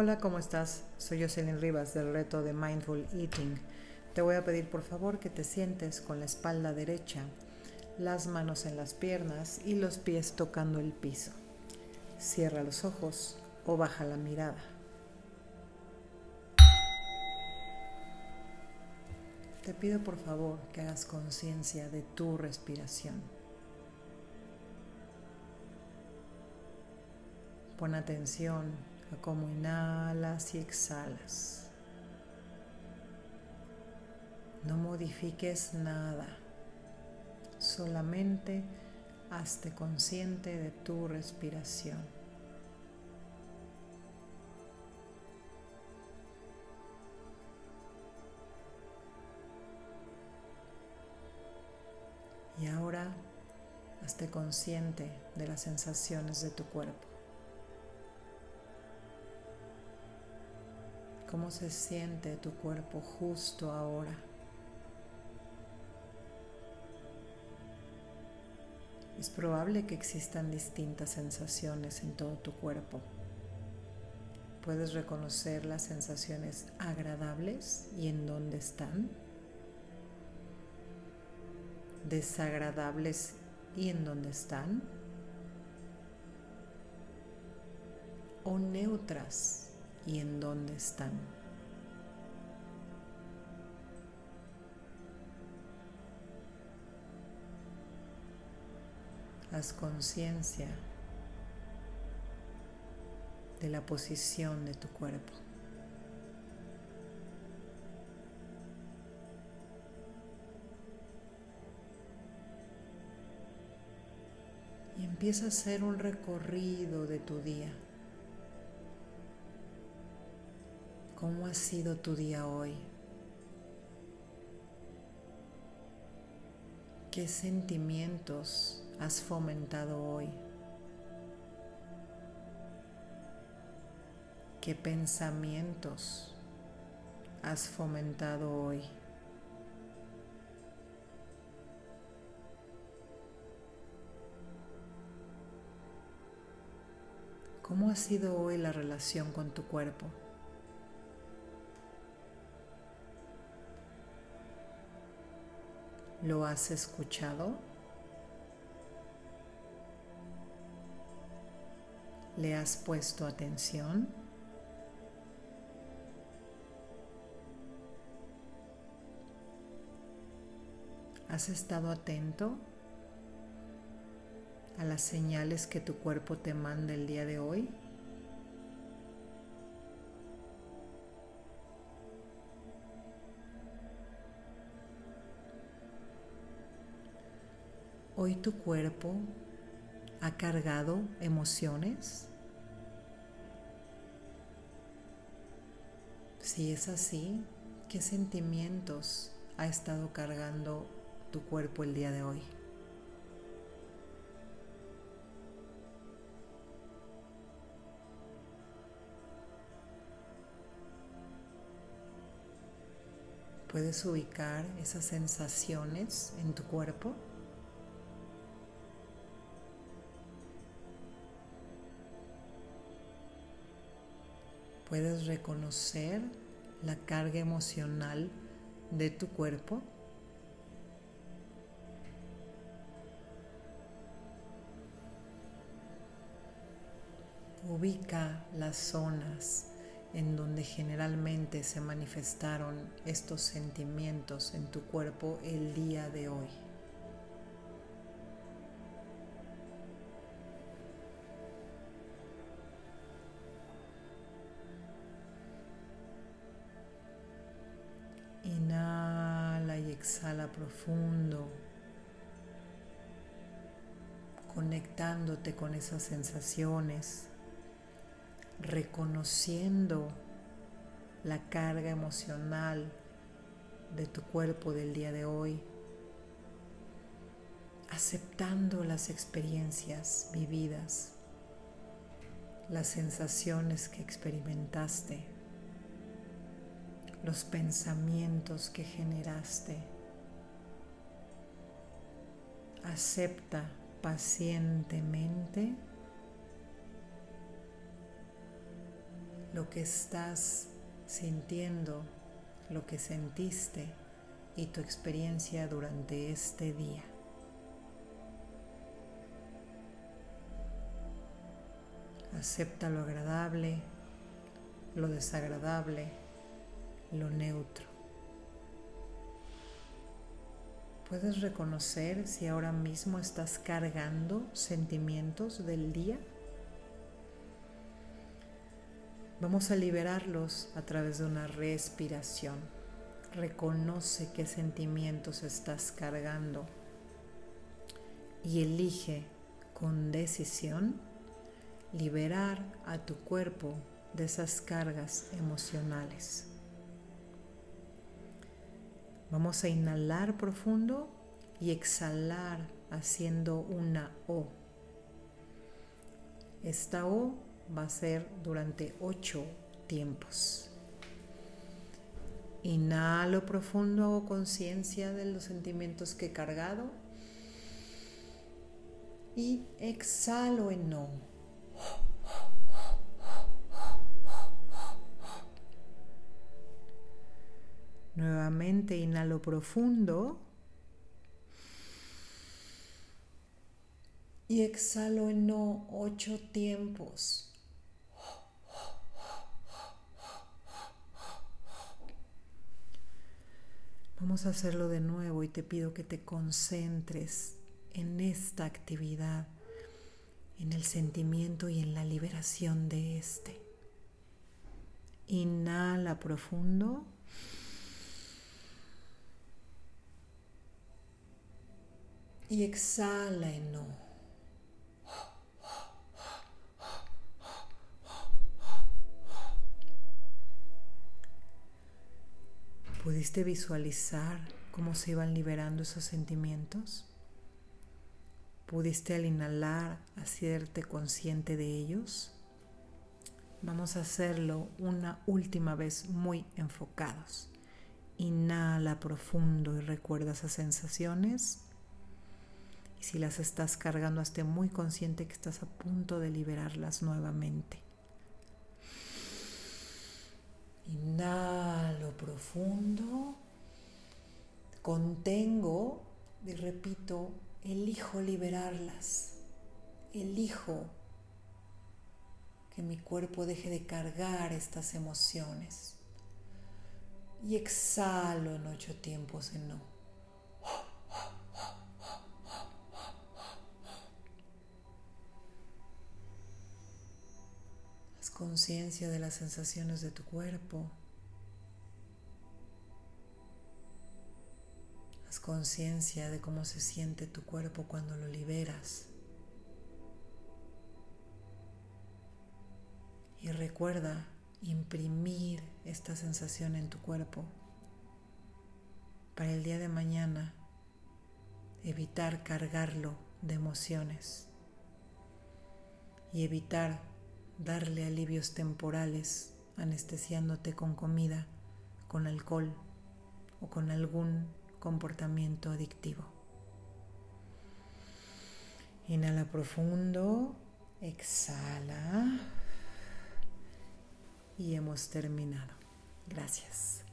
Hola, ¿cómo estás? Soy Jocelyn Rivas del reto de Mindful Eating. Te voy a pedir por favor que te sientes con la espalda derecha, las manos en las piernas y los pies tocando el piso. Cierra los ojos o baja la mirada. Te pido por favor que hagas conciencia de tu respiración. Pon atención a cómo inhalas y exhalas. No modifiques nada, solamente hazte consciente de tu respiración. Y ahora hazte consciente de las sensaciones de tu cuerpo. ¿Cómo se siente tu cuerpo justo ahora? Es probable que existan distintas sensaciones en todo tu cuerpo. Puedes reconocer las sensaciones agradables y en dónde están. Desagradables y en dónde están. O neutras y en dónde están. Haz conciencia de la posición de tu cuerpo. Y empieza a hacer un recorrido de tu día. ¿Cómo ha sido tu día hoy? ¿Qué sentimientos has fomentado hoy? ¿Qué pensamientos has fomentado hoy? ¿Cómo ha sido hoy la relación con tu cuerpo? ¿Lo has escuchado? ¿Le has puesto atención? ¿Has estado atento a las señales que tu cuerpo te manda el día de hoy? Hoy tu cuerpo ha cargado emociones. Si es así, ¿qué sentimientos ha estado cargando tu cuerpo el día de hoy? ¿Puedes ubicar esas sensaciones en tu cuerpo? Puedes reconocer la carga emocional de tu cuerpo. Ubica las zonas en donde generalmente se manifestaron estos sentimientos en tu cuerpo el día de hoy. Exhala profundo, conectándote con esas sensaciones, reconociendo la carga emocional de tu cuerpo del día de hoy, aceptando las experiencias vividas, las sensaciones que experimentaste los pensamientos que generaste. Acepta pacientemente lo que estás sintiendo, lo que sentiste y tu experiencia durante este día. Acepta lo agradable, lo desagradable, lo neutro. ¿Puedes reconocer si ahora mismo estás cargando sentimientos del día? Vamos a liberarlos a través de una respiración. Reconoce qué sentimientos estás cargando y elige con decisión liberar a tu cuerpo de esas cargas emocionales. Vamos a inhalar profundo y exhalar haciendo una O. Esta O va a ser durante ocho tiempos. Inhalo profundo, hago conciencia de los sentimientos que he cargado. Y exhalo en no. Nuevamente inhalo profundo. Y exhalo en ocho tiempos. Vamos a hacerlo de nuevo y te pido que te concentres en esta actividad, en el sentimiento y en la liberación de este. Inhala profundo. Y exhala en no. ¿Pudiste visualizar cómo se iban liberando esos sentimientos? ¿Pudiste al inhalar hacerte consciente de ellos? Vamos a hacerlo una última vez muy enfocados. Inhala profundo y recuerda esas sensaciones. Y si las estás cargando, esté muy consciente que estás a punto de liberarlas nuevamente. Inhalo profundo, contengo y repito, elijo liberarlas, elijo que mi cuerpo deje de cargar estas emociones. Y exhalo en ocho tiempos en no. Conciencia de las sensaciones de tu cuerpo. Haz conciencia de cómo se siente tu cuerpo cuando lo liberas. Y recuerda imprimir esta sensación en tu cuerpo para el día de mañana evitar cargarlo de emociones y evitar darle alivios temporales anestesiándote con comida, con alcohol o con algún comportamiento adictivo. Inhala profundo, exhala y hemos terminado. Gracias.